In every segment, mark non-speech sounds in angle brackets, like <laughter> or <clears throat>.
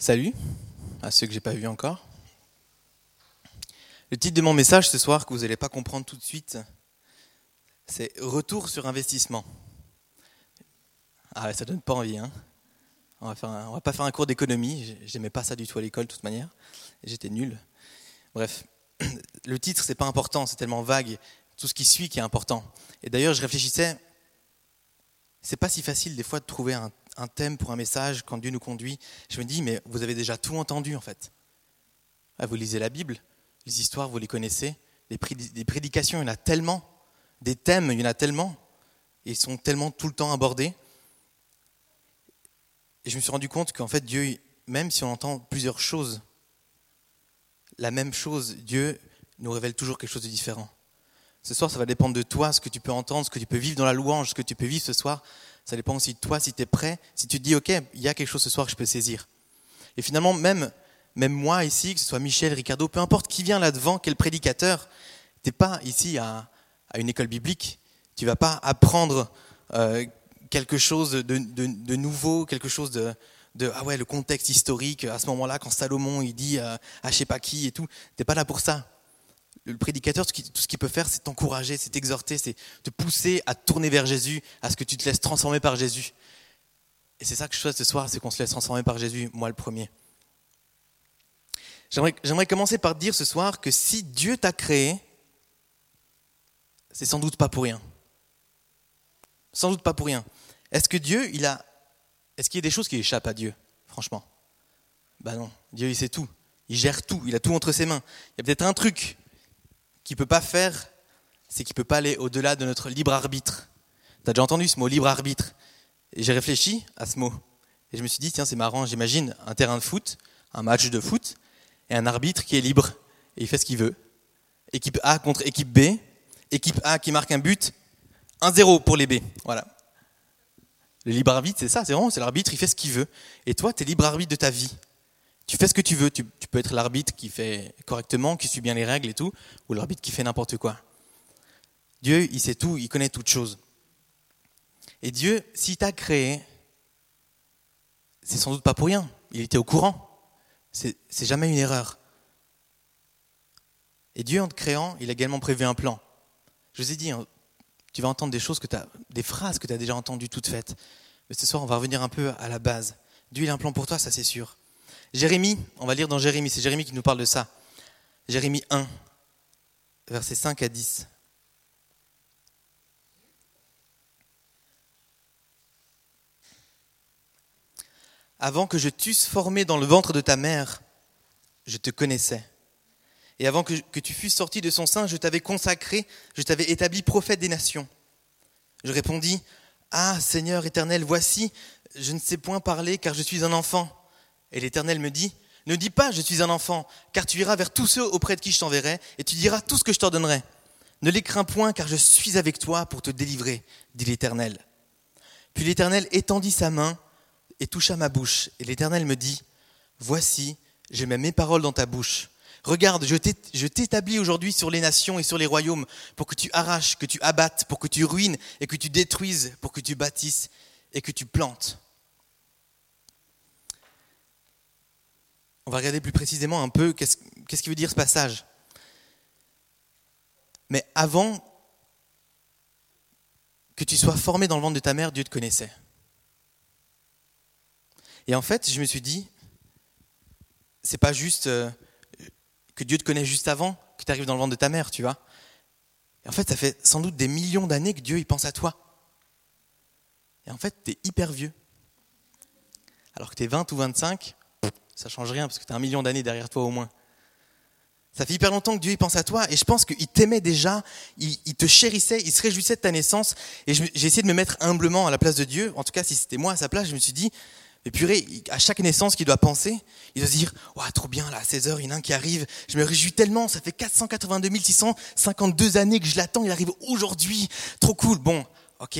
Salut à ceux que j'ai pas vus encore. Le titre de mon message ce soir, que vous n'allez pas comprendre tout de suite, c'est Retour sur investissement. Ah ça donne pas envie, hein on va, faire va pas faire un cours d'économie, j'aimais pas ça du tout à l'école de toute manière, j'étais nul. Bref, <clears throat> le titre c'est pas important, c'est tellement vague, tout ce qui suit qui est important. Et d'ailleurs, je réfléchissais, c'est pas si facile des fois de trouver un, un thème pour un message quand Dieu nous conduit. Je me dis, mais vous avez déjà tout entendu en fait. Ah, vous lisez la Bible, les histoires, vous les connaissez, les prédications, il y en a tellement, des thèmes, il y en a tellement, ils sont tellement tout le temps abordés. Et je me suis rendu compte qu'en fait, Dieu, même si on entend plusieurs choses, la même chose, Dieu nous révèle toujours quelque chose de différent. Ce soir, ça va dépendre de toi, ce que tu peux entendre, ce que tu peux vivre dans la louange, ce que tu peux vivre ce soir. Ça dépend aussi de toi, si tu es prêt, si tu te dis, OK, il y a quelque chose ce soir que je peux saisir. Et finalement, même, même moi ici, que ce soit Michel, Ricardo, peu importe qui vient là devant, quel prédicateur, tu n'es pas ici à, à, une école biblique. Tu vas pas apprendre euh, quelque chose de, de, nouveau, quelque chose de, de, ah ouais, le contexte historique, à ce moment-là, quand Salomon, il dit euh, à je sais pas qui et tout. Tu pas là pour ça le prédicateur, tout ce qu'il peut faire, c'est t'encourager, c'est t'exhorter, c'est te pousser à tourner vers Jésus, à ce que tu te laisses transformer par Jésus. Et c'est ça que je souhaite ce soir, c'est qu'on se laisse transformer par Jésus, moi le premier. J'aimerais commencer par dire ce soir que si Dieu t'a créé, c'est sans doute pas pour rien. Sans doute pas pour rien. Est-ce que Dieu, il a. Est-ce qu'il y a des choses qui échappent à Dieu, franchement? Ben non. Dieu, il sait tout. Il gère tout. Il a tout entre ses mains. Il y a peut-être un truc qu'il ne peut pas faire, c'est qu'il ne peut pas aller au-delà de notre libre arbitre. Tu as déjà entendu ce mot libre arbitre? J'ai réfléchi à ce mot. Et je me suis dit, tiens, c'est marrant, j'imagine un terrain de foot, un match de foot, et un arbitre qui est libre, et il fait ce qu'il veut. Équipe A contre équipe B, équipe A qui marque un but, 1-0 pour les B. Voilà. Le libre arbitre, c'est ça, c'est vraiment, c'est l'arbitre, il fait ce qu'il veut. Et toi, tu es libre arbitre de ta vie. Tu fais ce que tu veux. Tu, peux être l'arbitre qui fait correctement, qui suit bien les règles et tout, ou l'arbitre qui fait n'importe quoi. Dieu, il sait tout, il connaît toutes choses. Et Dieu, s'il t'a créé, c'est sans doute pas pour rien. Il était au courant. C'est jamais une erreur. Et Dieu, en te créant, il a également prévu un plan. Je vous ai dit, hein, tu vas entendre des choses que as, des phrases que tu as déjà entendues toutes faites. Mais ce soir, on va revenir un peu à la base. Dieu, il a un plan pour toi, ça c'est sûr. Jérémie, on va lire dans Jérémie, c'est Jérémie qui nous parle de ça. Jérémie 1, versets 5 à 10. Avant que je t'eusse formé dans le ventre de ta mère, je te connaissais. Et avant que, que tu fusses sorti de son sein, je t'avais consacré, je t'avais établi prophète des nations. Je répondis, Ah Seigneur éternel, voici, je ne sais point parler car je suis un enfant. Et l'Éternel me dit, ne dis pas je suis un enfant, car tu iras vers tous ceux auprès de qui je t'enverrai, et tu diras tout ce que je t'ordonnerai. Ne les crains point, car je suis avec toi pour te délivrer, dit l'Éternel. Puis l'Éternel étendit sa main et toucha ma bouche, et l'Éternel me dit, Voici, je mets mes paroles dans ta bouche. Regarde, je t'établis aujourd'hui sur les nations et sur les royaumes pour que tu arraches, que tu abattes, pour que tu ruines et que tu détruises, pour que tu bâtisses et que tu plantes. On va regarder plus précisément un peu qu'est-ce qu'il veut dire ce passage. Mais avant que tu sois formé dans le ventre de ta mère, Dieu te connaissait. Et en fait, je me suis dit, c'est pas juste euh, que Dieu te connaît juste avant que tu arrives dans le ventre de ta mère, tu vois. En fait, ça fait sans doute des millions d'années que Dieu y pense à toi. Et en fait, tu es hyper vieux. Alors que tu es 20 ou 25, ça change rien parce que tu as un million d'années derrière toi au moins. Ça fait hyper longtemps que Dieu y pense à toi et je pense qu'il t'aimait déjà, il, te chérissait, il se réjouissait de ta naissance et j'ai essayé de me mettre humblement à la place de Dieu. En tout cas, si c'était moi à sa place, je me suis dit, mais purée, à chaque naissance qu'il doit penser, il doit se dire, ouais, trop bien, là, à 16 heures, il y en a un qui arrive, je me réjouis tellement, ça fait 482 652 années que je l'attends, il arrive aujourd'hui, trop cool. Bon, ok,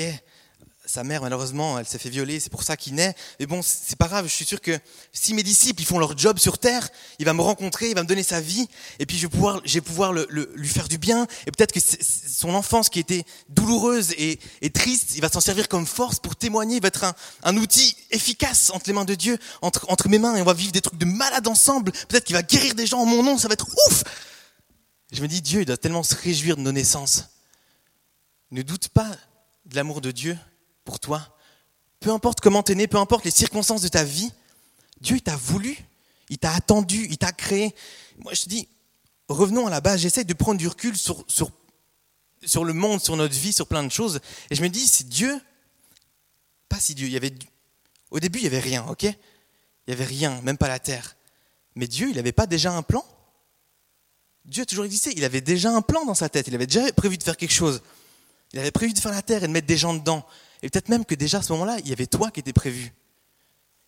sa mère, malheureusement, elle s'est fait violer, c'est pour ça qu'il naît. Mais bon, c'est pas grave, je suis sûr que si mes disciples, ils font leur job sur terre, il va me rencontrer, il va me donner sa vie, et puis je vais pouvoir, je vais pouvoir lui faire du bien, et peut-être que son enfance qui était douloureuse et, triste, il va s'en servir comme force pour témoigner, il va être un, outil efficace entre les mains de Dieu, entre, entre mes mains, et on va vivre des trucs de malade ensemble, peut-être qu'il va guérir des gens en mon nom, ça va être ouf Je me dis, Dieu, il doit tellement se réjouir de nos naissances. Ne doute pas de l'amour de Dieu pour toi. Peu importe comment tu es né, peu importe les circonstances de ta vie, Dieu t'a voulu, il t'a attendu, il t'a créé. Moi je te dis, revenons à la base, j'essaie de prendre du recul sur, sur, sur le monde, sur notre vie, sur plein de choses. Et je me dis, c'est Dieu, pas si Dieu, il y avait, au début il n'y avait rien, ok? Il n'y avait rien, même pas la terre. Mais Dieu, il n'avait pas déjà un plan? Dieu a toujours existé, il avait déjà un plan dans sa tête, il avait déjà prévu de faire quelque chose. Il avait prévu de faire la terre et de mettre des gens dedans. Et peut-être même que déjà à ce moment-là, il y avait toi qui étais prévu.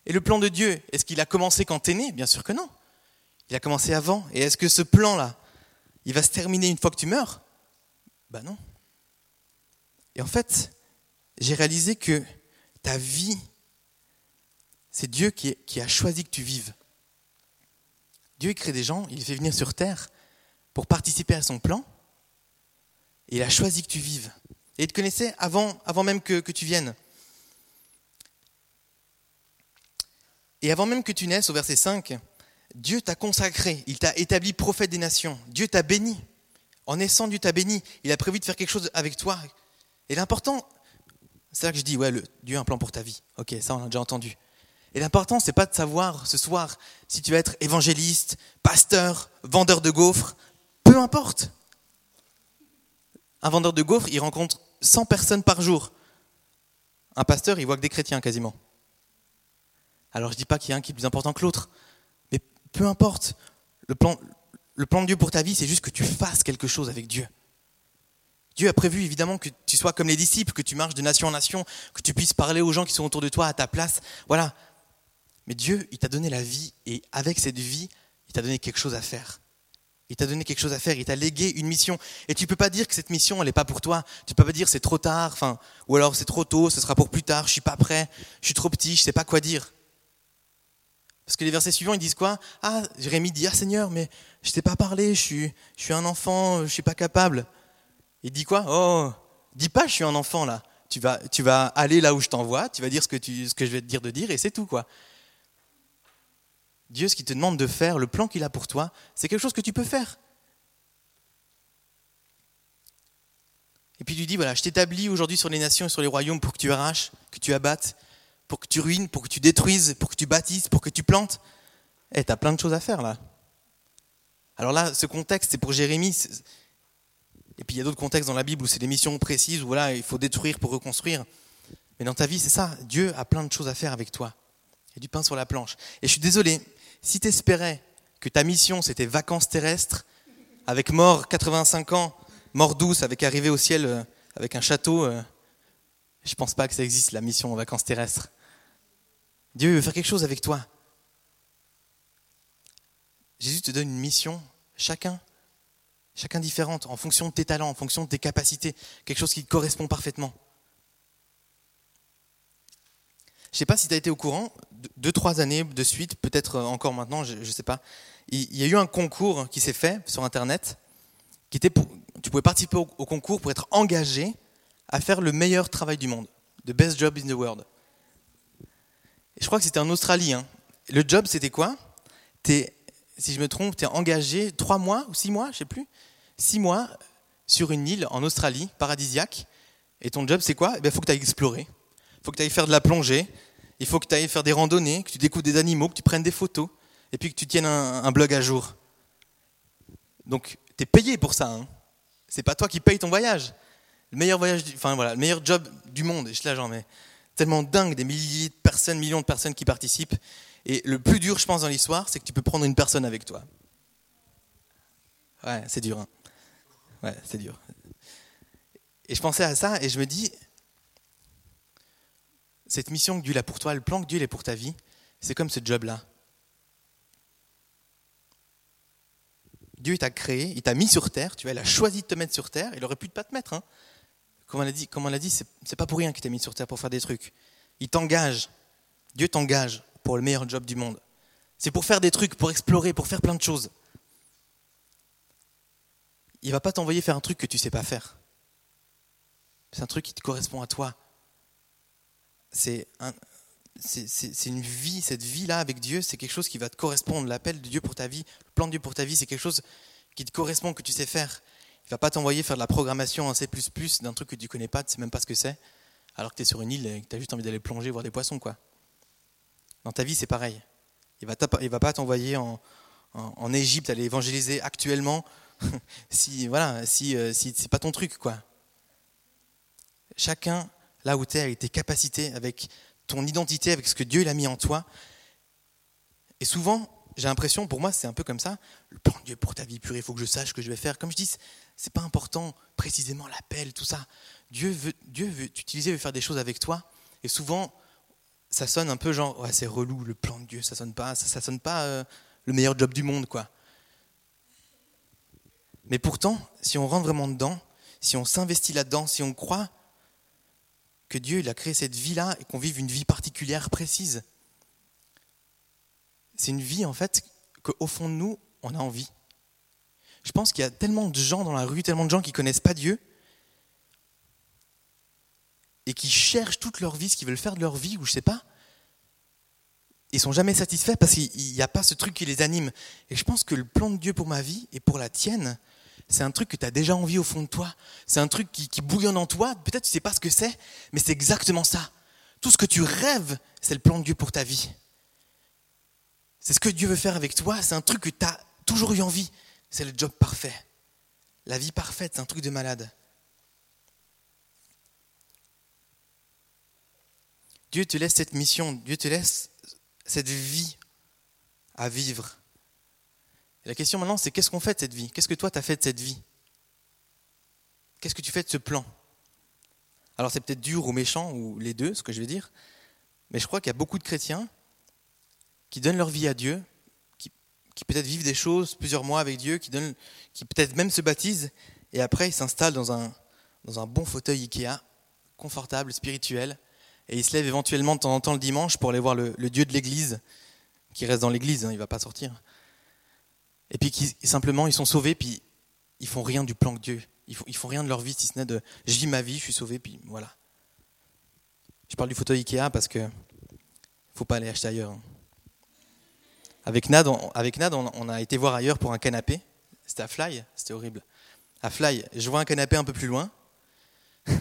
Et le plan de Dieu, est-ce qu'il a commencé quand tu es né? Bien sûr que non. Il a commencé avant. Et est-ce que ce plan-là, il va se terminer une fois que tu meurs? Ben non. Et en fait, j'ai réalisé que ta vie, c'est Dieu qui, qui, a choisi que tu vives. Dieu crée des gens, il les fait venir sur terre pour participer à son plan. Et il a choisi que tu vives. Et il te connaissait avant, avant même que, tu viennes. Et avant même que tu naisses, au verset 5, Dieu t'a consacré, il t'a établi prophète des nations. Dieu t'a béni. En naissant, Dieu t'a béni. Il a prévu de faire quelque chose avec toi. Et l'important, c'est là que je dis, ouais, le, Dieu a un plan pour ta vie. Ok, ça on a déjà entendu. Et l'important, c'est pas de savoir ce soir si tu vas être évangéliste, pasteur, vendeur de gaufres, peu importe. Un vendeur de gaufres, il rencontre 100 personnes par jour. Un pasteur, il voit que des chrétiens quasiment. Alors je ne dis pas qu'il y a un qui est plus important que l'autre, mais peu importe. Le plan, le plan de Dieu pour ta vie, c'est juste que tu fasses quelque chose avec Dieu. Dieu a prévu évidemment que tu sois comme les disciples, que tu marches de nation en nation, que tu puisses parler aux gens qui sont autour de toi à ta place. Voilà. Mais Dieu, il t'a donné la vie et avec cette vie, il t'a donné quelque chose à faire. Il t'a donné quelque chose à faire, il t'a légué une mission. Et tu ne peux pas dire que cette mission, elle n'est pas pour toi. Tu ne peux pas dire c'est trop tard, enfin, ou alors c'est trop tôt, ce sera pour plus tard, je suis pas prêt, je suis trop petit, je sais pas quoi dire. Parce que les versets suivants, ils disent quoi? Ah, Jérémie dit, ah Seigneur, mais je ne sais pas parler, je suis, je suis un enfant, je ne suis pas capable. Il dit quoi? Oh, dis pas je suis un enfant là. Tu vas, tu vas aller là où je t'envoie, tu vas dire ce que, tu, ce que je vais te dire de dire et c'est tout quoi. Dieu, ce qu'il te demande de faire, le plan qu'il a pour toi, c'est quelque chose que tu peux faire. Et puis il lui dit, voilà, je t'établis aujourd'hui sur les nations et sur les royaumes pour que tu arraches, que tu abattes, pour que tu ruines, pour que tu détruises, pour que tu bâtisses, pour que tu plantes. Eh, tu as plein de choses à faire là. Alors là, ce contexte, c'est pour Jérémie. Et puis il y a d'autres contextes dans la Bible où c'est des missions précises, où voilà, il faut détruire pour reconstruire. Mais dans ta vie, c'est ça. Dieu a plein de choses à faire avec toi. Il y a du pain sur la planche. Et je suis désolé, si tu espérais que ta mission c'était vacances terrestres, avec mort 85 ans, mort douce, avec arrivée au ciel euh, avec un château, euh, je pense pas que ça existe la mission vacances terrestres. Dieu veut faire quelque chose avec toi. Jésus te donne une mission, chacun, chacun différente, en fonction de tes talents, en fonction de tes capacités, quelque chose qui correspond parfaitement. Je ne sais pas si tu as été au courant, deux, trois années de suite, peut-être encore maintenant, je ne sais pas. Il y a eu un concours qui s'est fait sur Internet, qui était pour, tu pouvais participer au, concours pour être engagé à faire le meilleur travail du monde, the best job in the world. Et je crois que c'était en Australie. Hein. Le job, c'était quoi? Si je me trompe, tu es engagé trois mois ou six mois, je sais plus, six mois sur une île en Australie, paradisiaque. Et ton job, c'est quoi? Il eh faut que tu ailles explorer faut que tu ailles faire de la plongée, il faut que tu ailles faire des randonnées, que tu découvres des animaux, que tu prennes des photos, et puis que tu tiennes un, blog à jour. Donc, tu es payé pour ça. Hein. C'est pas toi qui payes ton voyage. Le meilleur voyage, enfin voilà, le meilleur job du monde. Et je là, genre, mais tellement dingue, des milliers de personnes, millions de personnes qui participent. Et le plus dur, je pense, dans l'histoire, c'est que tu peux prendre une personne avec toi. Ouais, c'est dur. Hein. Ouais, c'est dur. Et je pensais à ça et je me dis, cette mission que Dieu a pour toi, le plan que Dieu a pour ta vie, c'est comme ce job-là. Dieu t'a créé, il t'a mis sur terre, tu vois, il a choisi de te mettre sur terre, il aurait pu pas te mettre. Hein. comme on l'a dit, comme on dit, c'est, pas pour rien qu'il t'a mis sur terre pour faire des trucs. Il t'engage. Dieu t'engage pour le meilleur job du monde. C'est pour faire des trucs, pour explorer, pour faire plein de choses. Il va pas t'envoyer faire un truc que tu sais pas faire. C'est un truc qui te correspond à toi. C'est c'est une vie, cette vie-là avec Dieu, c'est quelque chose qui va te correspondre. L'appel de Dieu pour ta vie, le plan de Dieu pour ta vie, c'est quelque chose qui te correspond, que tu sais faire. Il va pas t'envoyer faire de la programmation en C++ d'un truc que tu connais pas, tu sais même pas ce que c'est, alors que tu es sur une île et que tu as juste envie d'aller plonger, voir des poissons. quoi. Dans ta vie, c'est pareil. Il va, il va pas t'envoyer en, en, Égypte aller évangéliser actuellement <laughs> si voilà si, euh, si c'est pas ton truc. quoi. Chacun, là où tu es, avec tes capacités, avec ton identité, avec ce que Dieu a mis en toi. Et souvent, j'ai l'impression, pour moi, c'est un peu comme ça. Le plan de Dieu pour ta vie pure, il faut que je sache ce que je vais faire. Comme je dis, c'est pas important précisément l'appel, tout ça. Dieu veut, Dieu veut t'utiliser, veut faire des choses avec toi. Et souvent, ça sonne un peu genre, ouais, c'est relou le plan de Dieu. Ça sonne pas, ça, ça sonne pas euh, le meilleur job du monde, quoi. Mais pourtant, si on rentre vraiment dedans, si on s'investit là-dedans, si on croit que Dieu il a créé cette vie-là et qu'on vive une vie particulière, précise. C'est une vie en fait qu'au fond de nous, on a envie. Je pense qu'il y a tellement de gens dans la rue, tellement de gens qui ne connaissent pas Dieu et qui cherchent toute leur vie ce qu'ils veulent faire de leur vie ou je sais pas. Ils sont jamais satisfaits parce qu'il n'y a pas ce truc qui les anime. Et je pense que le plan de Dieu pour ma vie et pour la tienne, c'est un truc que tu as déjà envie au fond de toi. C'est un truc qui, bouillonne en toi. Peut-être tu sais pas ce que c'est, mais c'est exactement ça. Tout ce que tu rêves, c'est le plan de Dieu pour ta vie. C'est ce que Dieu veut faire avec toi. C'est un truc que tu as toujours eu envie. C'est le job parfait. La vie parfaite, c'est un truc de malade. Dieu te laisse cette mission, Dieu te laisse cette vie à vivre la question maintenant, c'est qu'est-ce qu'on fait de cette vie? Qu'est-ce que toi, tu as fait de cette vie? Qu'est-ce que tu fais de ce plan? Alors c'est peut-être dur ou méchant, ou les deux, ce que je vais dire, mais je crois qu'il y a beaucoup de chrétiens qui donnent leur vie à Dieu, qui, peut-être vivent des choses plusieurs mois avec Dieu, qui, qui peut-être même se baptisent, et après ils s'installent dans un, dans un bon fauteuil Ikea, confortable, spirituel, et ils se lèvent éventuellement de temps en temps le dimanche pour aller voir le, Dieu de l'Église, qui reste dans l'Église, hein, il ne va pas sortir et puis simplement ils sont sauvés, puis ils font rien du plan de Dieu. Ils font, ils font rien de leur vie, si ce n'est de je vis ma vie, je suis sauvé, puis voilà. Je parle du fauteuil Ikea parce que faut pas aller acheter ailleurs. Hein. Avec Nad, on, avec Nad, on, a été voir ailleurs pour un canapé. C'était à Fly, c'était horrible. À Fly, je vois un canapé un peu plus loin. <laughs>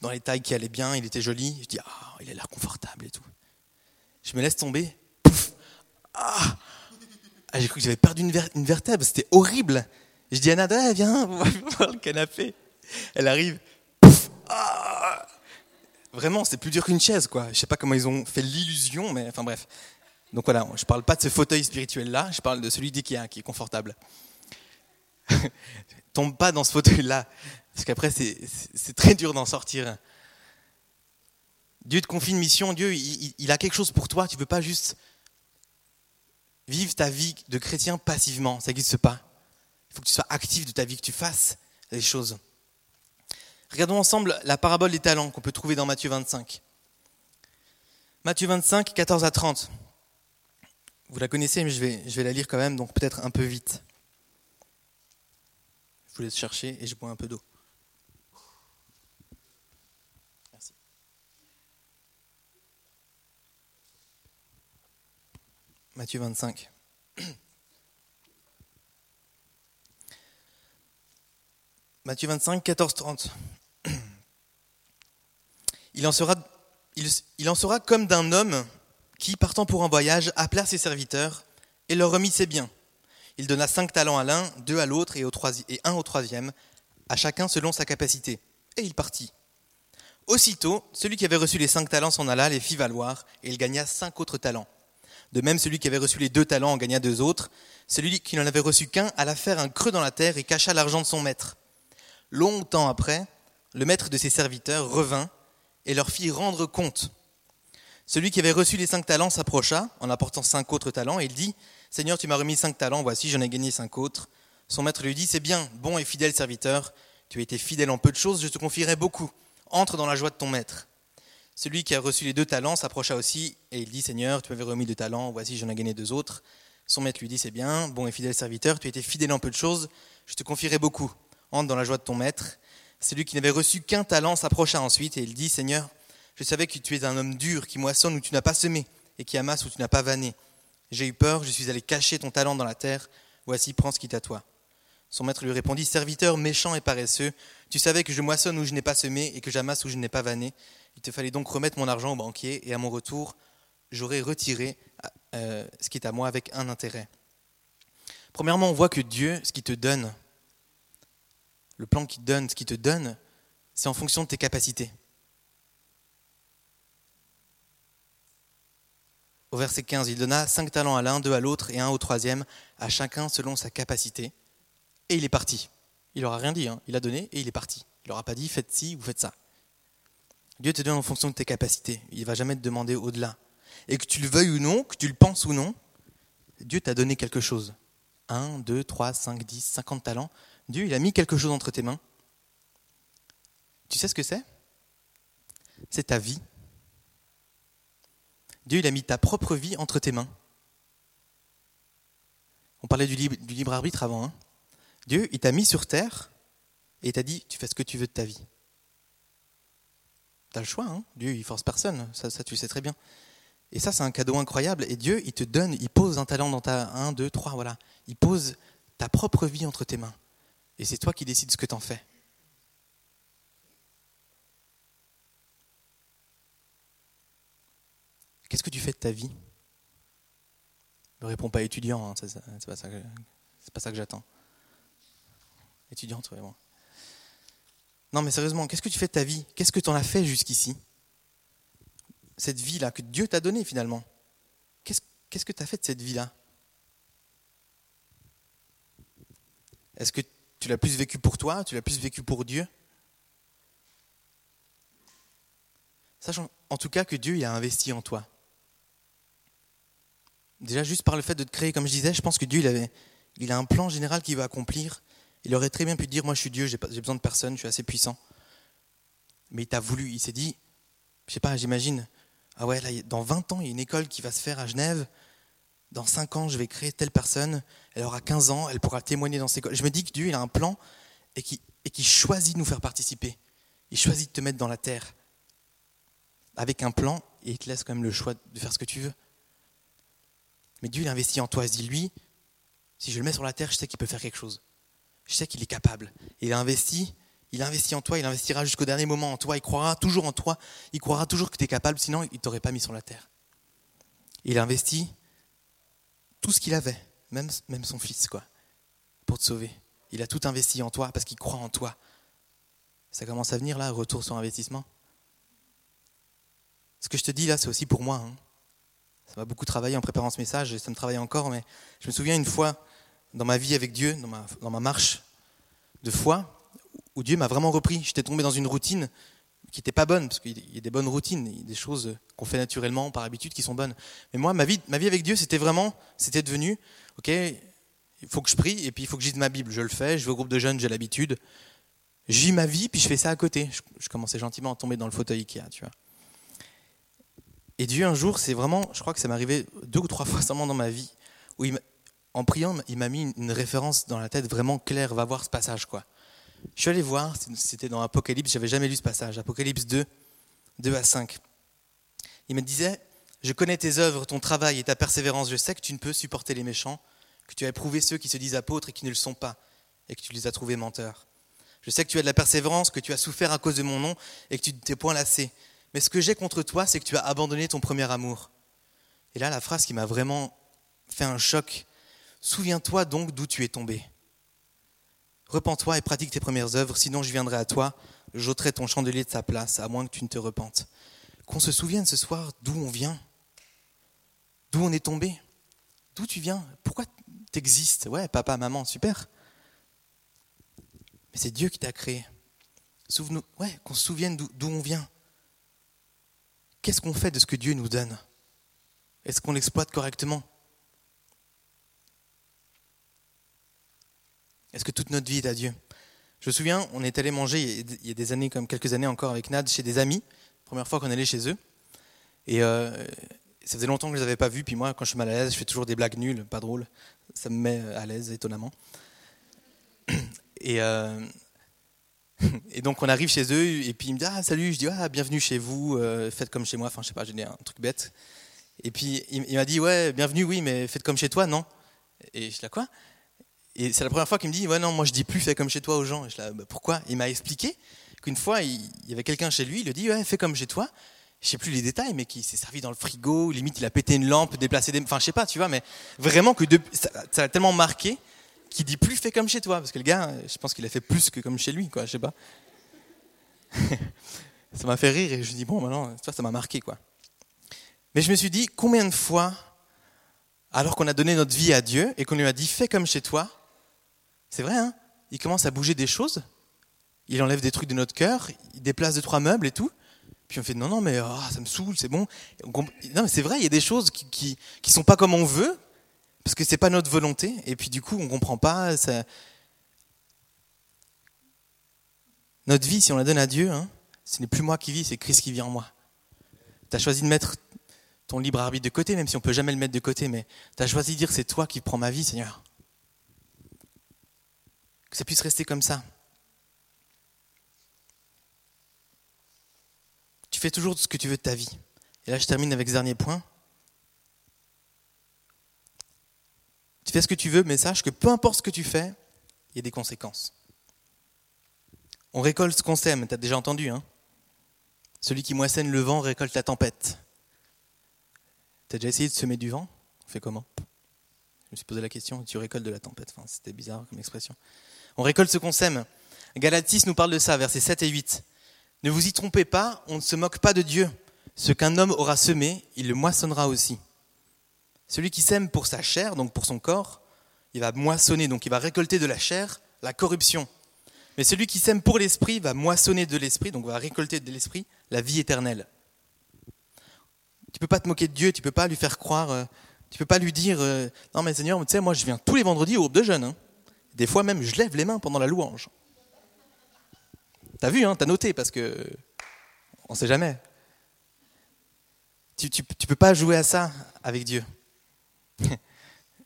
Dans les tailles qui allaient bien, il était joli. Je dis, ah, il a l'air confortable et tout. Je me laisse tomber. Pouf Ah ah, j'ai cru que j'avais perdu une, vertèbre, c'était horrible. Je dis à Nada, viens, on va <laughs> voir le canapé. Elle arrive, ah. Vraiment, c'est plus dur qu'une chaise, quoi. Je sais pas comment ils ont fait l'illusion, mais enfin bref. Donc voilà, je parle pas de ce fauteuil spirituel-là, je parle de celui d'Ikea qui est confortable. <laughs> Tombe pas dans ce fauteuil-là, parce qu'après c'est très dur d'en sortir. Dieu te confie une mission, Dieu il, il, a quelque chose pour toi, tu veux pas juste Vive ta vie de chrétien passivement, ça n'existe pas. Il faut que tu sois actif de ta vie, que tu fasses les choses. Regardons ensemble la parabole des talents qu'on peut trouver dans Matthieu 25. Matthieu 25, 14 à 30. Vous la connaissez, mais je vais, la lire quand même, donc peut-être un peu vite. Je vous laisse chercher et je bois un peu d'eau. Matthieu 25. <clears throat> Matthieu 25, 14, 30. Il en sera, il, en sera comme d'un homme qui, partant pour un voyage, appela ses serviteurs et leur remit ses biens. Il donna cinq talents à l'un, deux à l'autre et, et un au troisième, à chacun selon sa capacité. Et il partit. Aussitôt, celui qui avait reçu les cinq talents s'en alla, les fit valoir, et il gagna cinq autres talents. De même, celui qui avait reçu les deux talents en gagna deux autres. Celui qui n'en avait reçu qu'un alla faire un creux dans la terre et cacha l'argent de son maître. Longtemps après, le maître de ses serviteurs revint et leur fit rendre compte. Celui qui avait reçu les cinq talents s'approcha en apportant cinq autres talents et il dit Seigneur, tu m'as remis cinq talents, voici, j'en ai gagné cinq autres. Son maître lui dit C'est bien, bon et fidèle serviteur, tu as été fidèle en peu de choses, je te confierai beaucoup. Entre dans la joie de ton maître. Celui qui a reçu les deux talents s'approcha aussi et il dit Seigneur, tu m'avais remis deux talents, voici j'en ai gagné deux autres. Son maître lui dit C'est bien, bon et fidèle serviteur, tu as été fidèle en peu de choses, je te confierai beaucoup. Entre dans la joie de ton maître. Celui qui n'avait reçu qu'un talent s'approcha ensuite et il dit Seigneur, je savais que tu es un homme dur qui moissonne où tu n'as pas semé et qui amasse où tu n'as pas vanné. J'ai eu peur, je suis allé cacher ton talent dans la terre, voici, prends ce qui est à toi. Son maître lui répondit, Serviteur méchant et paresseux, tu savais que je moissonne où je n'ai pas semé et que j'amasse où je n'ai pas vanné. Il te fallait donc remettre mon argent au banquier et à mon retour, j'aurais retiré euh, ce qui est à moi avec un intérêt. Premièrement, on voit que Dieu, ce qui te donne, le plan qu'il donne, ce qu'il te donne, c'est en fonction de tes capacités. Au verset 15, il donna cinq talents à l'un, deux à l'autre et un au troisième, à chacun selon sa capacité. Et il est parti. Il n'aura rien dit, hein. il a donné et il est parti. Il n'aura pas dit faites ci ou faites ça. Dieu te donne en fonction de tes capacités. Il ne va jamais te demander au-delà. Et que tu le veuilles ou non, que tu le penses ou non, Dieu t'a donné quelque chose. Un, deux, trois, cinq, dix, cinquante talents. Dieu, il a mis quelque chose entre tes mains. Tu sais ce que c'est? C'est ta vie. Dieu, il a mis ta propre vie entre tes mains. On parlait du libre, du libre arbitre avant. Hein Dieu, il t'a mis sur terre et il t'a dit, tu fais ce que tu veux de ta vie. Tu as le choix, hein Dieu, il force personne, ça, ça tu sais très bien. Et ça, c'est un cadeau incroyable. Et Dieu, il te donne, il pose un talent dans ta 1, 2, 3, voilà. Il pose ta propre vie entre tes mains. Et c'est toi qui décides ce que tu en fais. Qu'est-ce que tu fais de ta vie? Ne réponds pas étudiant, hein, c'est pas ça que, j'attends. Étudiante, vraiment. Non, mais sérieusement, qu'est-ce que tu fais de ta vie? Qu'est-ce que tu en as fait jusqu'ici? Cette vie-là que Dieu t'a donnée finalement. Qu'est-ce que tu as fait de cette vie-là? Est-ce que tu l'as plus vécu pour toi? Tu l'as plus vécu pour Dieu? Sachant en tout cas que Dieu il a investi en toi. Déjà, juste par le fait de te créer, comme je disais, je pense que Dieu, il, avait, il a un plan général qu'il va accomplir. Il aurait très bien pu dire, moi je suis Dieu, j'ai besoin de personne, je suis assez puissant. Mais il t'a voulu, il s'est dit, je sais pas, j'imagine, ah ouais, là, dans 20 ans, il y a une école qui va se faire à Genève. Dans 5 ans, je vais créer telle personne. Elle aura 15 ans, elle pourra témoigner dans ces écoles. Je me dis que Dieu, il a un plan et qui, et qui choisit de nous faire participer. Il choisit de te mettre dans la terre avec un plan et il te laisse quand même le choix de faire ce que tu veux. Mais Dieu, il investit en toi. Il se dit, lui, si je le mets sur la terre, je sais qu'il peut faire quelque chose. Je sais qu'il est capable. Il a investi, il a investi en toi, il investira jusqu'au dernier moment en toi, il croira toujours en toi, il croira toujours que tu es capable, sinon il ne t'aurait pas mis sur la terre. Il a investi tout ce qu'il avait, même, même son fils, quoi, pour te sauver. Il a tout investi en toi parce qu'il croit en toi. Ça commence à venir là, retour sur investissement. Ce que je te dis là, c'est aussi pour moi. Hein. Ça m'a beaucoup travaillé en préparant ce message ça me travaille encore, mais je me souviens une fois dans ma vie avec Dieu, dans ma, marche de foi, où Dieu m'a vraiment repris. J'étais tombé dans une routine qui n'était pas bonne, parce qu'il y a des bonnes routines, il des choses qu'on fait naturellement, par habitude, qui sont bonnes. Mais moi, ma vie, avec Dieu, c'était vraiment, c'était devenu, ok, il faut que je prie, et puis il faut que je lise ma Bible. Je le fais, je vais au groupe de jeunes, j'ai l'habitude. J'ai ma vie, puis je fais ça à côté. Je, je commençais gentiment à tomber dans le fauteuil Ikea, tu vois. Et Dieu, un jour, c'est vraiment, je crois que ça m'est arrivé deux ou trois <laughs> fois seulement dans ma vie, où en priant, il m'a mis une référence dans la tête vraiment claire, va voir ce passage, quoi. Je suis allé voir, c'était dans Apocalypse, j'avais jamais lu ce passage, Apocalypse 2, 2 à 5. Il me disait, je connais tes œuvres, ton travail et ta persévérance, je sais que tu ne peux supporter les méchants, que tu as éprouvé ceux qui se disent apôtres et qui ne le sont pas, et que tu les as trouvés menteurs. Je sais que tu as de la persévérance, que tu as souffert à cause de mon nom, et que tu ne t'es point lassé. Mais ce que j'ai contre toi, c'est que tu as abandonné ton premier amour. Et là, la phrase qui m'a vraiment fait un choc. Souviens-toi donc d'où tu es tombé. Repends-toi et pratique tes premières œuvres, sinon je viendrai à toi, j'ôterai ton chandelier de sa place, à moins que tu ne te repentes. Qu'on se souvienne ce soir d'où on vient, d'où on est tombé, d'où tu viens, pourquoi tu existes. Ouais, papa, maman, super. Mais c'est Dieu qui t'a créé. Ouais, qu'on se souvienne d'où on vient qu'est-ce qu'on fait de ce que Dieu nous donne? Est-ce qu'on l'exploite correctement? Est-ce que toute notre vie est à Dieu? Je me souviens, on est allé manger il y a des années, comme quelques années encore, avec Nad chez des amis. Première fois qu'on allait chez eux. Et euh, ça faisait longtemps que je ne les avais pas vus. Puis moi, quand je suis mal à l'aise, je fais toujours des blagues nulles, pas drôles. Ça me met à l'aise, étonnamment. <clears throat> Et, euh, <laughs> et donc on arrive chez eux, et puis il me dit Ah, salut, je dis Ah, bienvenue chez vous, euh, faites comme chez moi. Enfin, je sais pas, j'ai un truc bête. Et puis il, m'a dit Ouais, bienvenue, oui, mais faites comme chez toi, non? Et je dis Quoi? Et c'est la première fois qu'il me dit Ouais, non, moi je dis plus fais comme chez toi aux gens. Bah, Pourquoi? Il m'a expliqué qu'une fois, il, y avait quelqu'un chez lui, il lui dit Ouais, fais comme chez toi. Je sais plus les détails, mais qui s'est servi dans le frigo, limite il a pété une lampe, déplacé des. Enfin, je sais pas, tu vois, mais vraiment que ça, ça a tellement marqué qu'il dit plus fais comme chez toi. Parce que le gars, je pense qu'il a fait plus que comme chez lui, quoi, je sais pas. <laughs> ça m'a fait rire et je me dis Bon, maintenant, ça, ça m'a marqué, quoi. Mais je me suis dit, combien de fois, alors qu'on a donné notre vie à Dieu et qu'on lui a dit fais comme chez toi, c'est vrai, hein il commence à bouger des choses, il enlève des trucs de notre cœur, il déplace deux, trois meubles et tout. Puis on fait non, non, mais oh, ça me saoule, c'est bon. Non, mais c'est vrai, il y a des choses qui, qui, qui sont pas comme on veut, parce que c'est pas notre volonté, et puis du coup, on comprend pas. Ça... Notre vie, si on la donne à Dieu, hein, ce n'est plus moi qui vis, c'est Christ qui vit en moi. Tu as choisi de mettre ton libre arbitre de côté, même si on peut jamais le mettre de côté, mais tu as choisi de dire c'est toi qui prends ma vie, Seigneur. Que ça puisse rester comme ça. Tu fais toujours ce que tu veux de ta vie. Et là, je termine avec ce dernier point. Tu fais ce que tu veux, mais sache que peu importe ce que tu fais, il y a des conséquences. On récolte ce qu'on sème, tu as déjà entendu. Hein Celui qui moissonne le vent récolte la tempête. T'as déjà essayé de semer du vent? On fait comment? Je me suis posé la question. Tu récoltes de la tempête. Enfin, c'était bizarre comme expression. On récolte ce qu'on sème. Galatis nous parle de ça, versets 7 et 8. Ne vous y trompez pas, on ne se moque pas de Dieu. Ce qu'un homme aura semé, il le moissonnera aussi. Celui qui sème pour sa chair, donc pour son corps, il va moissonner, donc il va récolter de la chair la corruption. Mais celui qui sème pour l'esprit va moissonner de l'esprit, donc va récolter de l'esprit la vie éternelle. Tu peux pas te moquer de Dieu, tu peux pas lui faire croire, euh, tu peux pas lui dire euh, non mais Seigneur, tu sais moi je viens tous les vendredis au groupe de jeunes. Hein. Des fois même je lève les mains pendant la louange. T'as vu, hein, t'as noté parce que on sait jamais. Tu, tu peux pas jouer à ça avec Dieu. <laughs>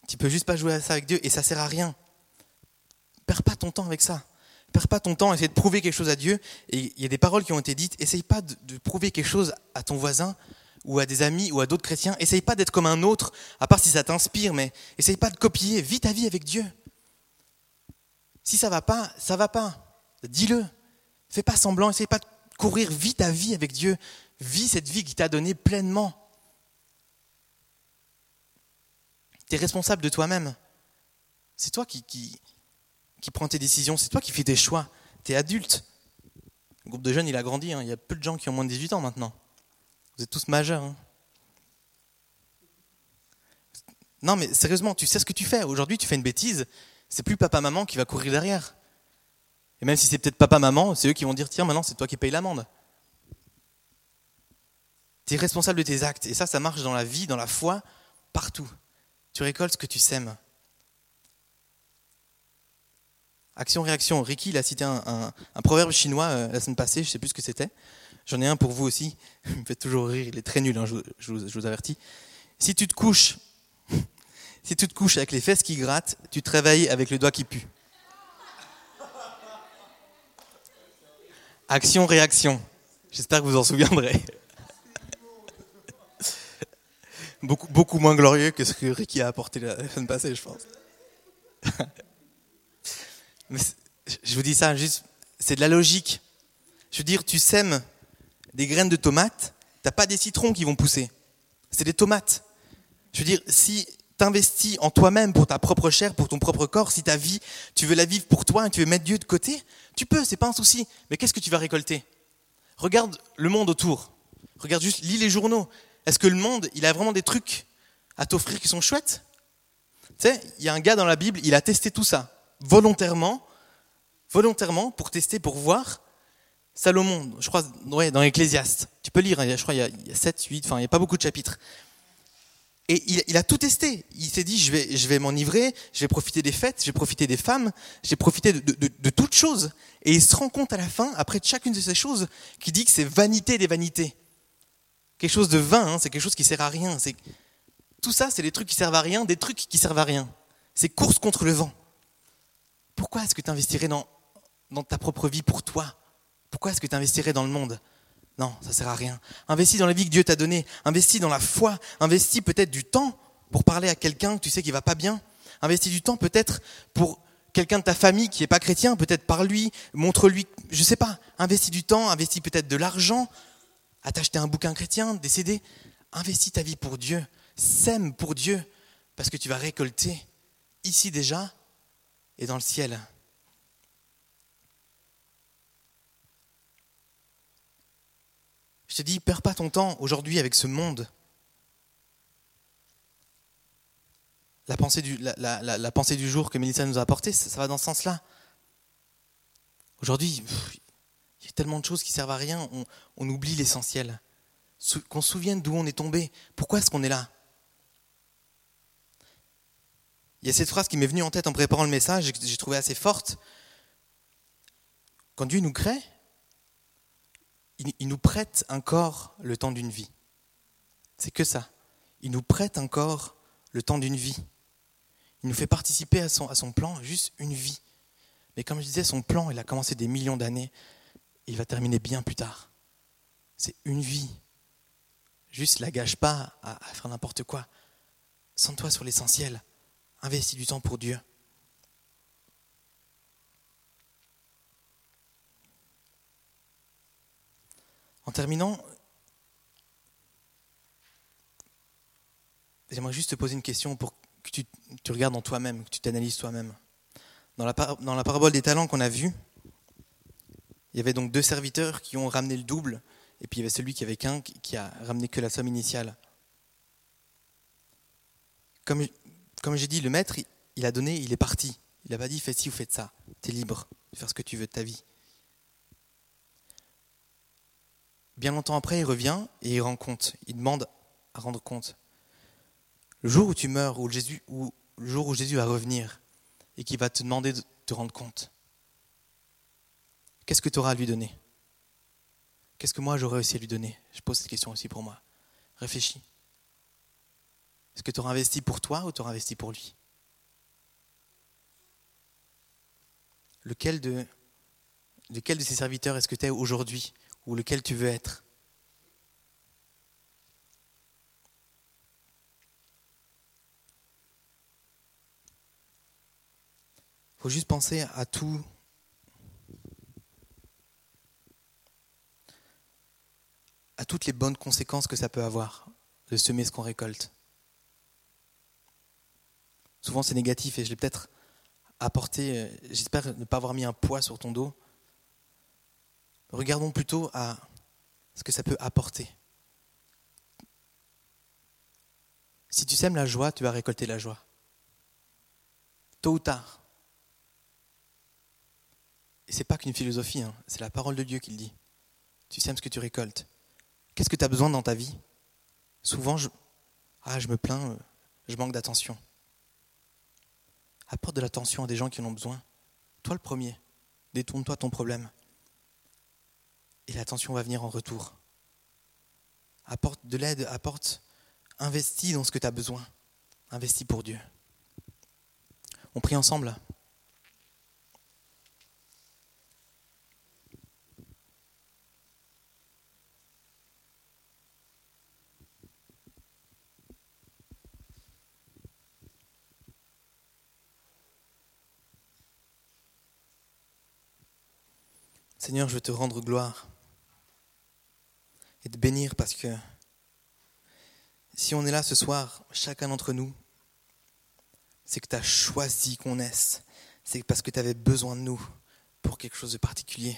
tu peux juste pas jouer à ça avec Dieu et ça sert à rien. Perds pas ton temps avec ça. Perds pas ton temps à essayer de prouver quelque chose à Dieu. Il y a des paroles qui ont été dites. Essaye pas de, de prouver quelque chose à ton voisin ou à des amis ou à d'autres chrétiens, essaye pas d'être comme un autre, à part si ça t'inspire, mais essaye pas de copier, vis ta vie avec Dieu. Si ça va pas, ça va pas. Dis-le. Fais pas semblant, essaye pas de courir, vis ta vie avec Dieu. Vis cette vie qui t'a donnée pleinement. Tu es responsable de toi-même. C'est toi qui, qui, qui prends tes décisions, c'est toi qui fais tes choix. Tu es adulte. Le groupe de jeunes, il a grandi. Hein. Il y a peu de gens qui ont moins de 18 ans maintenant. Vous êtes tous majeurs. Hein. non, mais sérieusement, tu sais ce que tu fais. Aujourd'hui, tu fais une bêtise. C'est plus papa-maman qui va courir derrière. Et même si c'est peut-être papa-maman, c'est eux qui vont dire tiens, maintenant, c'est toi qui payes l'amende. Tu es responsable de tes actes. Et ça, ça marche dans la vie, dans la foi, partout. Tu récoltes ce que tu sèmes. Action-réaction. Ricky, il a cité un, proverbe chinois euh, la semaine passée, je ne sais plus ce que c'était. J'en ai un pour vous aussi. <laughs> Il me fait toujours rire, il est très nul, hein, je, vous, avertis. Si tu te couches, si tu te couches avec les fesses qui grattent, tu te réveilles avec le doigt qui pue. Action-réaction. J'espère que vous en souviendrez. <laughs> Beaucoup, moins glorieux que ce que Ricky a apporté la semaine passée, je pense. <laughs> Je vous dis ça juste, c'est de la logique. Je veux dire, tu sèmes des graines de tomates, t'as pas des citrons qui vont pousser. C'est des tomates. Je veux dire, si tu investis en toi-même pour ta propre chair, pour ton propre corps, si ta vie, tu veux la vivre pour toi et tu veux mettre Dieu de côté, tu peux, c'est pas un souci. Mais qu'est-ce que tu vas récolter? Regarde le monde autour. Regarde juste, lis les journaux. Est-ce que le monde, il a vraiment des trucs à t'offrir qui sont chouettes? Tu sais, il y a un gars dans la Bible, il a testé tout ça, volontairement, volontairement, pour tester, pour voir Salomon, je crois, dans l'Ecclésiaste. Tu peux lire, hein, je crois, il y, a, 7, 8, enfin, il n'y a pas beaucoup de chapitres. Et il, a tout testé. Il s'est dit, je vais, je vais m'enivrer, je vais profiter des fêtes, je vais profiter des femmes, je vais profiter de, de, toutes choses. Et il se rend compte à la fin, après chacune de ces choses, qu'il dit que c'est vanité des vanités. Quelque chose de vain, hein, c'est quelque chose qui sert à rien. C'est Tout ça, c'est des trucs qui servent à rien, des trucs qui servent à rien. C'est course contre le vent. Pourquoi est-ce que tu investirais dans, dans ta propre vie pour toi? Pourquoi est-ce que tu investirais dans le monde? Non, ça sert à rien. Investis dans la vie que Dieu t'a donnée. Investis dans la foi. Investis peut-être du temps pour parler à quelqu'un que tu sais qui va pas bien. Investis du temps peut-être pour quelqu'un de ta famille qui est pas chrétien. Peut-être par lui, montre-lui. Je sais pas. Investis du temps. Investis peut-être de l'argent à t'acheter un bouquin chrétien, décédé. Investis ta vie pour Dieu. Sème pour Dieu parce que tu vas récolter ici déjà et dans le ciel. Je te dis, perds pas ton temps aujourd'hui avec ce monde. La pensée du, la, pensée du jour que Mélissa nous a apportée, ça, va dans ce sens-là. Aujourd'hui, il y a tellement de choses qui servent à rien, on, oublie l'essentiel. Qu'on se souvienne d'où on est tombé. Pourquoi est-ce qu'on est là? Il y a cette phrase qui m'est venue en tête en préparant le message, que j'ai trouvé assez forte. Quand Dieu nous crée, il, nous prête encore le temps d'une vie. C'est que ça. Il nous prête encore le temps d'une vie. Il nous fait participer à son, à son plan, juste une vie. Mais comme je disais, son plan, il a commencé des millions d'années, il va terminer bien plus tard. C'est une vie. Juste la gâche pas à, à faire n'importe quoi. Sens-toi sur l'essentiel. Investis du temps pour Dieu. En terminant, j'aimerais juste te poser une question pour que tu, regardes en toi-même, que tu t'analyses toi-même. Dans la, parabole des talents qu'on a vue, il y avait donc deux serviteurs qui ont ramené le double, et puis il y avait celui qui avait qu'un qui a ramené que la somme initiale. Comme, comme j'ai dit, le maître, il a donné, il est parti. Il n'a pas dit faites ci ou faites ça. Tu es libre de faire ce que tu veux de ta vie. Bien longtemps après, il revient et il rend compte. Il demande à rendre compte. Le jour où tu meurs, ou, le jour où Jésus va revenir et qu'il va te demander de te rendre compte, qu'est-ce que tu auras à lui donner? Qu'est-ce que moi j'aurais aussi à lui donner? Je pose cette question aussi pour moi. Réfléchis. Est-ce que tu auras investi pour toi ou tu auras investi pour lui? Lequel de, de ces serviteurs est-ce que tu es aujourd'hui? Ou lequel tu veux être. Il faut juste penser à tout. à toutes les bonnes conséquences que ça peut avoir de semer ce qu'on récolte. Souvent c'est négatif et je l'ai peut-être apporté, euh, j'espère ne pas avoir mis un poids sur ton dos, Regardons plutôt à ce que ça peut apporter. Si tu sèmes la joie, tu vas récolter la joie. Tôt ou tard. Et ce n'est pas qu'une philosophie, hein. c'est la parole de Dieu qui le dit. Tu sèmes ce que tu récoltes. Qu'est-ce que tu as besoin dans ta vie? Souvent, je, ah, je me plains, euh, je manque d'attention. Apporte de l'attention à des gens qui en ont besoin. Toi le premier. Détourne-toi ton problème et l'attention va venir en retour. Apporte de l'aide, apporte, investis dans ce que tu as besoin. Investis pour Dieu. On prie ensemble. Seigneur, je veux te rendre gloire et de bénir parce que si on est là ce soir, chacun d'entre nous, c'est que tu as choisi qu'on naisse. C'est parce que tu avais besoin de nous pour quelque chose de particulier.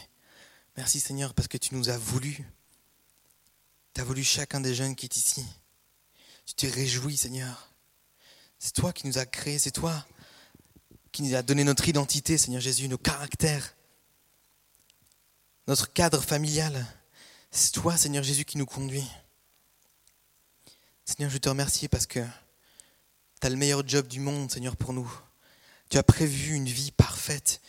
Merci Seigneur parce que tu nous as voulu. Tu as voulu chacun des jeunes qui est ici. Tu t'es réjoui Seigneur. C'est toi qui nous as créés, c'est toi qui nous as donné notre identité, Seigneur Jésus, nos caractères, notre cadre familial. C'est toi, Seigneur Jésus, qui nous conduit. Seigneur, je te remercie parce que tu as le meilleur job du monde, Seigneur, pour nous. Tu as prévu une vie parfaite,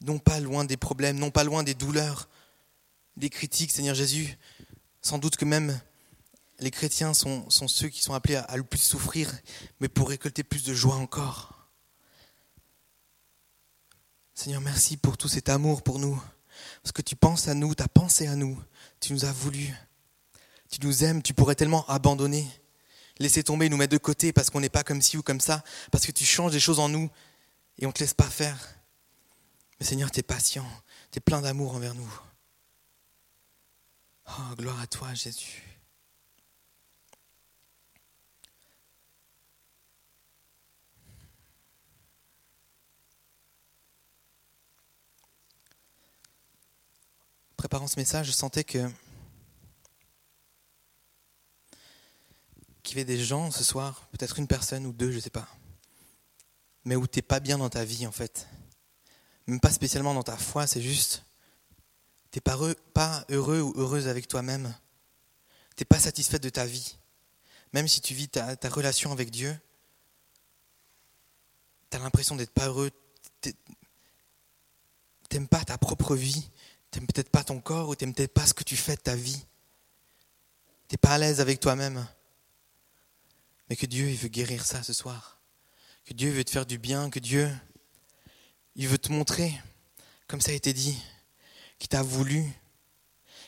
non pas loin des problèmes, non pas loin des douleurs, des critiques, Seigneur Jésus. Sans doute que même les chrétiens sont, ceux qui sont appelés à, le plus souffrir, mais pour récolter plus de joie encore. Seigneur, merci pour tout cet amour pour nous, parce que tu penses à nous, tu as pensé à nous, tu nous as voulu, tu nous aimes, tu pourrais tellement abandonner laisser tomber, nous mettre de côté parce qu'on n'est pas comme ci ou comme ça, parce que tu changes des choses en nous et on ne te laisse pas faire. Mais Seigneur, tu es patient, tu es plein d'amour envers nous. Oh, gloire à toi, Jésus. Préparant ce message, je sentais que qu'il y avait des gens ce soir, peut-être une personne ou deux, je ne sais pas, mais où tu n'es pas bien dans ta vie en fait. Même pas spécialement dans ta foi, c'est juste, tu n'es pas, pas heureux ou heureuse avec toi-même. Tu n'es pas satisfait de ta vie. Même si tu vis ta, relation avec Dieu, tu as l'impression d'être pas heureux. T'aimes pas ta propre vie, t'aimes peut-être pas ton corps ou t'aimes peut-être pas ce que tu fais de ta vie. T'es pas à l'aise avec toi-même. Mais que Dieu, il veut guérir ça ce soir. Que Dieu veut te faire du bien, que Dieu, il veut te montrer, comme ça a été dit, qu'il t'a voulu,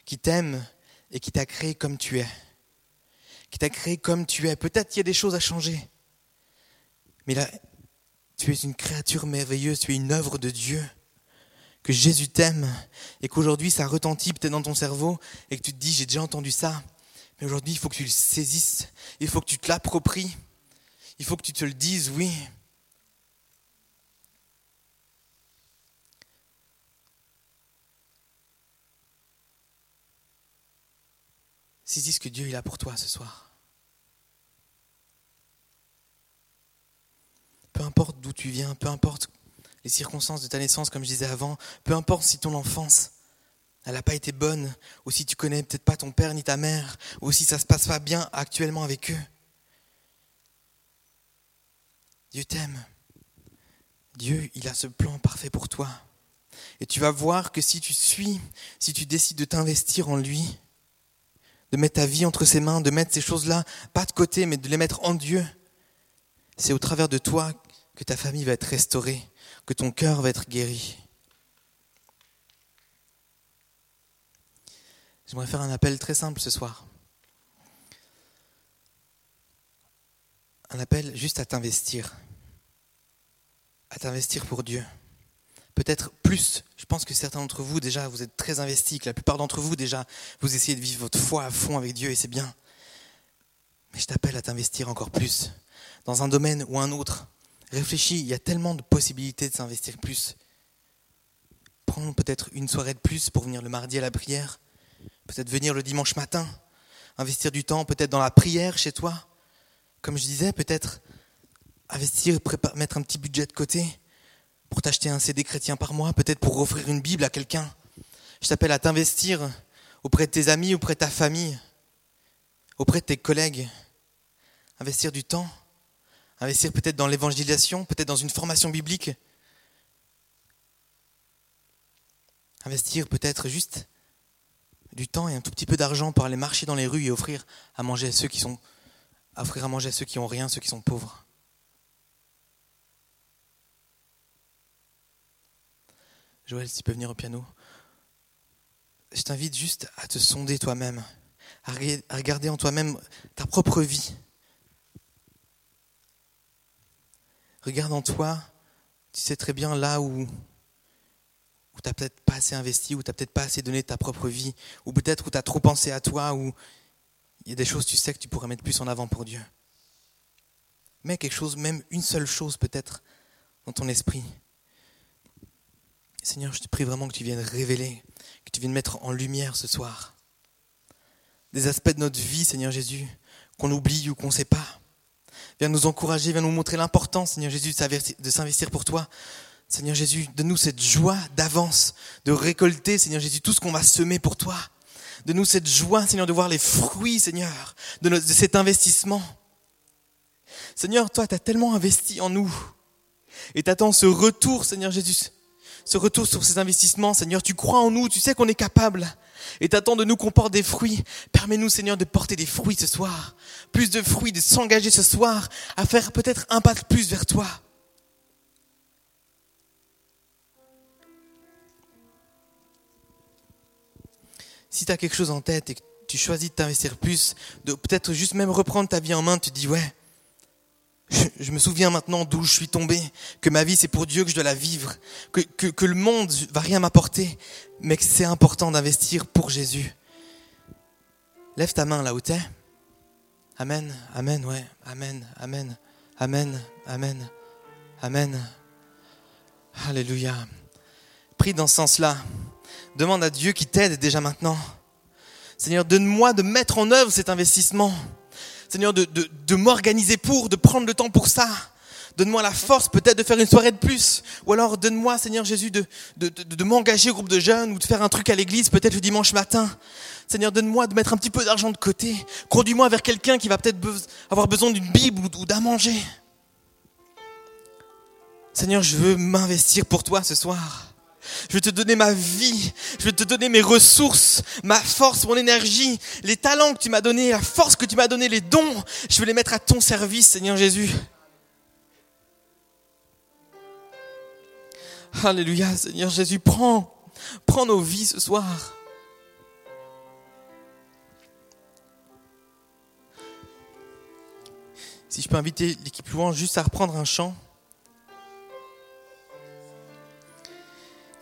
qu'il t'aime et qui t'a créé comme tu es. Qui t'a créé comme tu es. Peut-être qu'il y a des choses à changer. Mais là, tu es une créature merveilleuse, tu es une œuvre de Dieu. Que Jésus t'aime et qu'aujourd'hui ça retentit peut-être dans ton cerveau et que tu te dis j'ai déjà entendu ça, mais aujourd'hui, il faut que tu le saisisses. Il faut que tu te l'appropries. Il faut que tu te le dises, oui. Saisis ce que Dieu il a pour toi ce soir. Peu importe d'où tu viens, peu importe les circonstances de ta naissance, comme je disais avant, peu importe si ton enfance elle n'a pas été bonne, ou si tu connais peut-être pas ton père ni ta mère, ou si ça se passe pas bien actuellement avec eux. Dieu t'aime. Dieu, il a ce plan parfait pour toi. Et tu vas voir que si tu suis, si tu décides de t'investir en lui, de mettre ta vie entre ses mains, de mettre ces choses-là, pas de côté, mais de les mettre en Dieu, c'est au travers de toi que ta famille va être restaurée, que ton cœur va être guéri. J'aimerais faire un appel très simple ce soir. Un appel juste à t'investir. À t'investir pour Dieu. Peut-être plus. Je pense que certains d'entre vous, déjà, vous êtes très investis, que la plupart d'entre vous, déjà, vous essayez de vivre votre foi à fond avec Dieu et c'est bien. Mais je t'appelle à t'investir encore plus. Dans un domaine ou un autre. Réfléchis, il y a tellement de possibilités de s'investir plus. Prends peut-être une soirée de plus pour venir le mardi à la prière Peut-être venir le dimanche matin, investir du temps peut-être dans la prière chez toi. Comme je disais, peut-être investir, mettre un petit budget de côté pour t'acheter un CD chrétien par mois, peut-être pour offrir une Bible à quelqu'un. Je t'appelle à t'investir auprès de tes amis, auprès de ta famille, auprès de tes collègues. Investir du temps, investir peut-être dans l'évangélisation, peut-être dans une formation biblique. Investir peut-être juste du temps et un tout petit peu d'argent pour aller marcher dans les rues et offrir à manger à ceux qui sont offrir à manger à ceux qui ont rien, ceux qui sont pauvres. Joël, si tu peux venir au piano. Je t'invite juste à te sonder toi-même, à regarder en toi-même ta propre vie. Regarde en toi, tu sais très bien là où où tu n'as peut-être pas assez investi, où tu n'as peut-être pas assez donné ta propre vie, ou peut-être où tu as trop pensé à toi, où il y a des choses, tu sais, que tu pourrais mettre plus en avant pour Dieu. Mets quelque chose, même une seule chose peut-être, dans ton esprit. Seigneur, je te prie vraiment que tu viennes révéler, que tu viennes mettre en lumière ce soir des aspects de notre vie, Seigneur Jésus, qu'on oublie ou qu'on ne sait pas. Viens nous encourager, viens nous montrer l'importance, Seigneur Jésus, de s'investir pour toi, Seigneur Jésus, donne-nous cette joie d'avance, de récolter, Seigneur Jésus, tout ce qu'on va semer pour toi. Donne-nous cette joie, Seigneur, de voir les fruits, Seigneur, de, cet investissement. Seigneur, toi, tu as tellement investi en nous. Et t'attends ce retour, Seigneur Jésus. Ce retour sur ces investissements, Seigneur, tu crois en nous, tu sais qu'on est capable. Et t'attends de nous qu'on porte des fruits. Permets-nous, Seigneur, de porter des fruits ce soir. Plus de fruits, de s'engager ce soir à faire peut-être un pas de plus vers toi. Si tu as quelque chose en tête et que tu choisis de t'investir plus, de peut-être juste même reprendre ta vie en main, tu te dis ouais, je, me souviens maintenant d'où je suis tombé, que ma vie c'est pour Dieu que je dois la vivre, que, que, que le monde va rien m'apporter, mais que c'est important d'investir pour Jésus. Lève ta main là où t'es. Amen, amen, ouais, amen, amen, amen, amen, amen. Alléluia. Prie dans ce sens-là. Demande à Dieu qui t'aide déjà maintenant. Seigneur, donne-moi de mettre en œuvre cet investissement. Seigneur, de, m'organiser pour, de prendre le temps pour ça. Donne-moi la force peut-être de faire une soirée de plus. Ou alors donne-moi, Seigneur Jésus, de, de m'engager au groupe de jeunes ou de faire un truc à l'église peut-être le dimanche matin. Seigneur, donne-moi de mettre un petit peu d'argent de côté. Conduis-moi vers quelqu'un qui va peut-être avoir besoin d'une Bible ou d'un manger. Seigneur, je veux m'investir pour toi ce soir. Je veux te donner ma vie. Je veux te donner mes ressources, ma force, mon énergie, les talents que tu m'as donnés, la force que tu m'as donné, les dons. Je veux les mettre à ton service, Seigneur Jésus. Alléluia, Seigneur Jésus, prends, prends nos vies ce soir. Si je peux inviter l'équipe louange juste à reprendre un chant.